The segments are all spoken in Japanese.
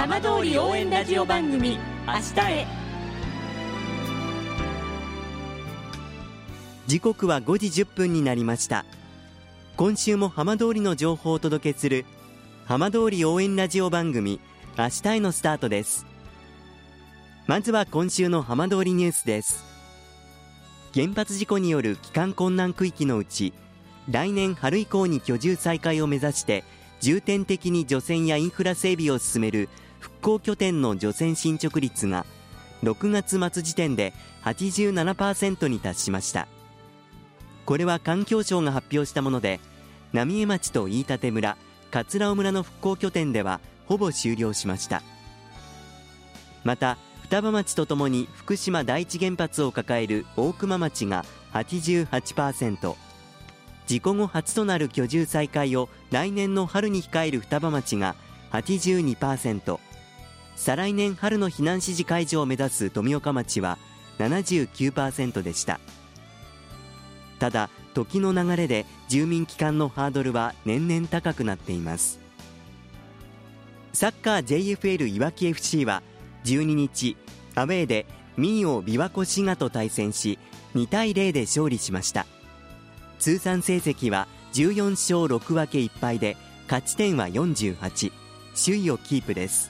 浜通り応援ラジオ番組明日へ。時刻は5時1分になりました。今週も浜通りの情報をお届けする浜通り応援ラジオ番組明日へのスタートです。まずは今週の浜通りニュースです。原発事故による帰還困難区域のうち来年春以降に居住再開を目指して重点的に除染やインフラ整備を進める復興拠点の除染進捗率が6月末時点で87%に達しました。これは環境省が発表したもので浪江町と飯舘村桂尾村の復興拠点ではほぼ終了しました。また双葉町とともに福島第一原発を抱える大熊町が88%事故後初となる居住再開を来年の春に控える双葉町が82%再来年春の避難指示解除を目指す富岡町は79%でした。ただ時の流れで住民帰還のハードルは年々高くなっています。サッカー JFL いわき FC は12日アウェーで民謡琵琶湖滋賀と対戦し2対0で勝利しました。通算成績は14勝6分け1敗で勝ち点は48首位をキープです。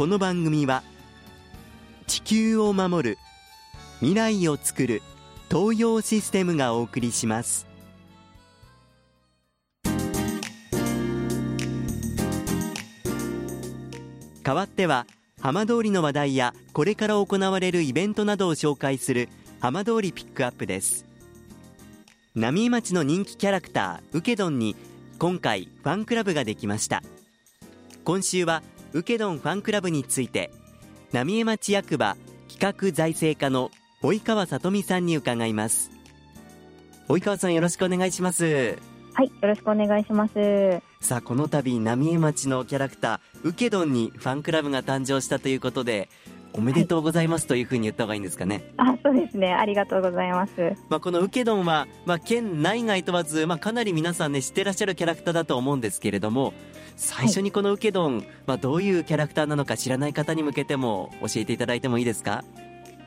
この番組は地球を守る未来をつくる東洋システムがお送りします。代わっては浜通りの話題やこれから行われるイベントなどを紹介する浜通りピックアップです。浪江町の人気キャラクターウケドンに今回ファンクラブができました。今週はウケドンファンクラブについて浪江町役場企画財政課の及川さ美さんに伺います。及川さんよろしくお願いします。はいよろしくお願いします。さあこの度浪江町のキャラクターウケドンにファンクラブが誕生したということでおめでとうございますというふうに言った方がいいんですかね。あ、そうですね。ありがとうございます。まあこのウケドンはまあ県内外問わずまあかなり皆さんね知ってらっしゃるキャラクターだと思うんですけれども、最初にこのウケドン、はい、まあどういうキャラクターなのか知らない方に向けても教えていただいてもいいですか？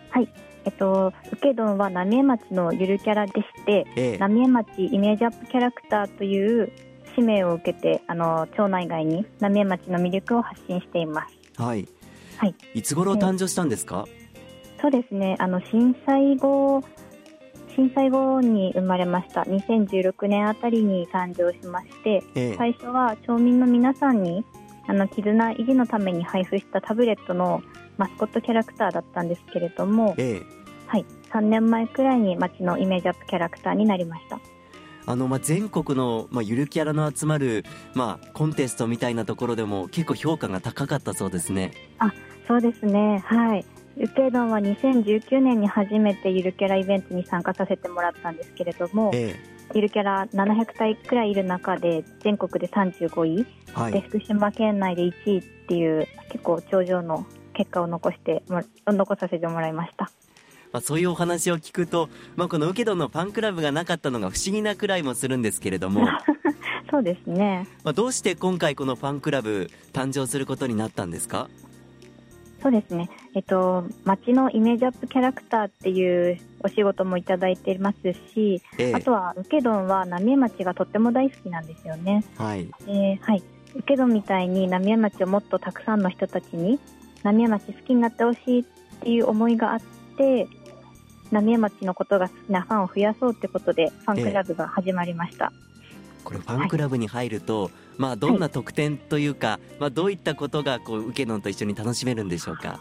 はい。えっと、ウケドンは浪江町のゆるキャラでして、ええ、浪江町イメージアップキャラクターという使命を受けてあの町内外に浪江町の魅力を発信しています。はい。はい。いつ頃誕生したんですか？そうですね。あの震災後震災後に生まれました2016年あたりに誕生しまして、ええ、最初は町民の皆さんにあの絆維持のために配布したタブレットのマスコットキャラクターだったんですけれども、え、はい、3年前くらいに町のイメージアップキャラクターになりましたあのまあ全国のまあゆるキャラの集まるまあコンテストみたいなところでも結構評価が高かったそうですね。あそうですね。はい。ゆけどんは2019年に初めてゆるキャライベントに参加させてもらったんですけれども、ええ、ゆるキャラ700体くらいいる中で全国で35位、はい、で福島県内で1位っていう結構頂上の結果を残して残させてもらいました。まあ、そういうお話を聞くと、まあ、このウケドンのファンクラブがなかったのが不思議なくらいもするんですけれども。そうですね、まあ、どうして今回このファンクラブ誕生することになったんですか？そうですね、えっと、街のイメージアップキャラクターっていうお仕事もいただいてますし、ええ、あとはウケドンは浪江町がとっても大好きなんですよね。はい、えー、はい、ウケドンみたいに浪江町をもっとたくさんの人たちに浪江町好きになってほしいっていう思いがあって浪江町のことが好きなファンを増やそうってことでファンクラブが始まりました。えこれファンクラブに入ると、はい、まあどんな特典というか、はい、まあどういったことがこうウケドンと一緒に楽しめるんでしょうか？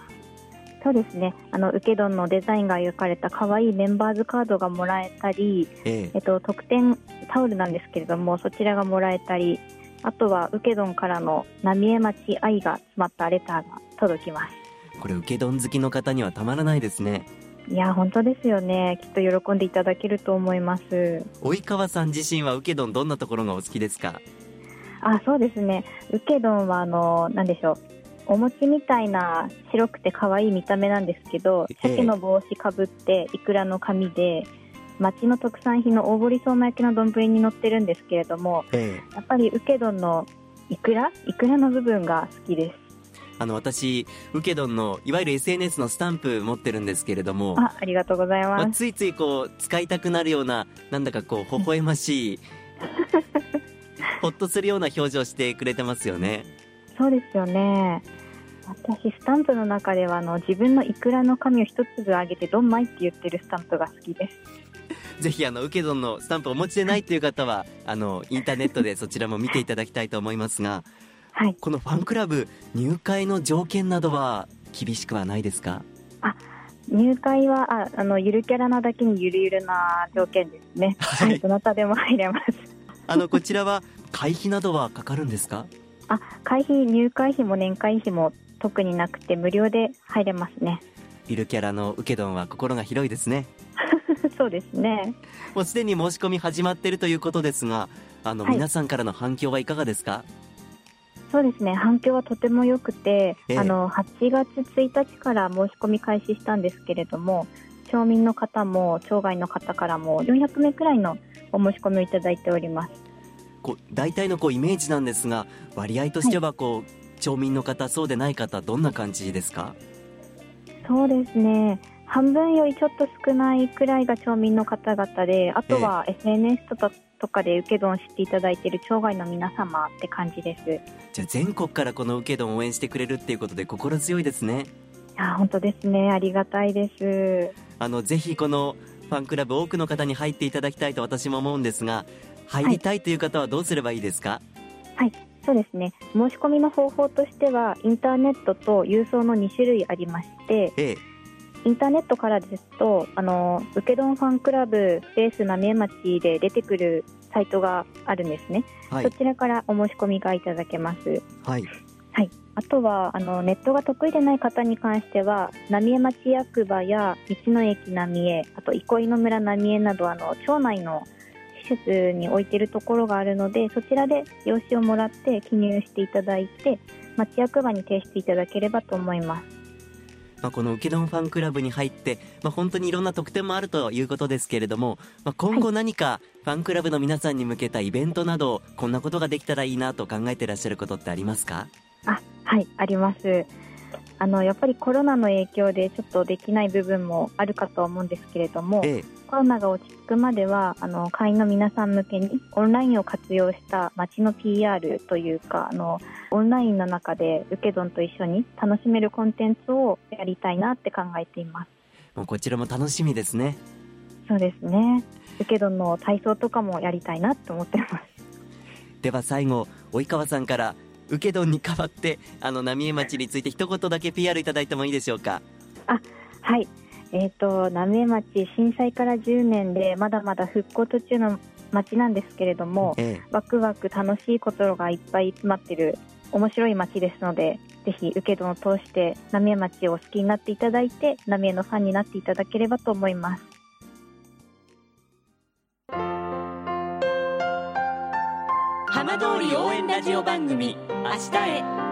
そうですね。あのウケドンのデザインが描かれた可愛いメンバーズカードがもらえたり、ええ。えっと特典タオルなんですけれどもそちらがもらえたり、あとは受け丼からの浪江町愛が詰まったレターが届きます。これ受け丼好きの方にはたまらないですね。いや本当ですよね。きっと喜んでいただけると思います。及川さん自身は受け丼どんなところがお好きですか？あそうですね。受け丼はあの何でしょう。お餅みたいな白くて可愛い見た目なんですけど、鮭の帽子かぶっていくらの紙で町の特産品の大堀相馬焼きの丼に乗ってるんですけれども、やっぱり受け丼のいくらいくらの部分が好きです。あの私受け丼のいわゆる SNS のスタンプ持ってるんですけれどもあありがとうございます、まあ、ついついこう使いたくなるようななんだかこう微笑ましいほっとするような表情してくれてますよね。そうですよね。私スタンプの中ではあの自分のいくらの紙を一粒あげてどんまいって言ってるスタンプが好きです。ぜひあの受け丼のスタンプをお持ちでないという方はあのインターネットでそちらも見ていただきたいと思いますが、はい、このファンクラブ入会の条件などは厳しくはないですか？あ入会はああのゆるキャラなだけにゆるゆるな条件ですね、はい、どなたでも入れます。あのこちらは会費などはかかるんですか？あ会費入会費も年会費も特になくて無料で入れますね。ゆるキャラの受け丼は心が広いですね。そうですね。もうすでに申し込み始まっているということですがあの、はい、皆さんからの反響はいかがですか？そうですね。反響はとても良くて、ええ、あの8月1日から申し込み開始したんですけれども町民の方も町外の方からも400名くらいのお申し込みをいただいておりますこう大体のこうイメージなんですが割合としてはこう、はい、町民の方そうでない方どんな感じですか？そうですね。半分よりちょっと少ないくらいが町民の方々であとは SNS とかとかで受け丼を知っていただいている町外の皆様って感じです。じゃあ全国からこの受け丼を応援してくれるっていうことで心強いですね。あ本当ですね。ありがたいです。あのぜひこのファンクラブ多くの方に入っていただきたいと私も思うんですが入りたいという方はどうすればいいですか？はい。そうですね。申し込みの方法としてはインターネットと郵送の2種類ありまして、ええ。インターネットからですとあの受け丼ファンクラブスペース浪江町で出てくるサイトがあるんですね、はい、そちらからお申し込みがいただけます。はい、はい、あとはあのネットが得意でない方に関しては浪江町役場や道の駅浪江あと憩いの村浪江などあの町内の施設に置いているところがあるのでそちらで用紙をもらって記入していただいて町役場に提出いただければと思います。まあ、この受け丼ファンクラブに入って、まあ、本当にいろんな特典もあるということですけれども、まあ、今後何かファンクラブの皆さんに向けたイベントなどこんなことができたらいいなと考えていらっしゃることってありますか？あはいあります。あのやっぱりコロナの影響でちょっとできない部分もあるかと思うんですけれども、ええ、コロナが落ち着くまではあの会員の皆さん向けにオンラインを活用した街の PR というかあのオンラインの中で受け丼と一緒に楽しめるコンテンツをやりたいなって考えています。もうこちらも楽しみですね。そうですね。受け丼の体操とかもやりたいなと思ってます。では最後及川さんから受け丼に代わってあの浪江町について一言だけ PR いただいてもいいでしょうか？あはいえーと、浪江町震災から10年でまだまだ復興途中の町なんですけれども、ええ、ワクワク楽しいことがいっぱい詰まってる面白い町ですのでぜひ受け丼を通して浪江町を好きになっていただいて浪江のファンになっていただければと思います。浜通り応援ラジオ番組明日へ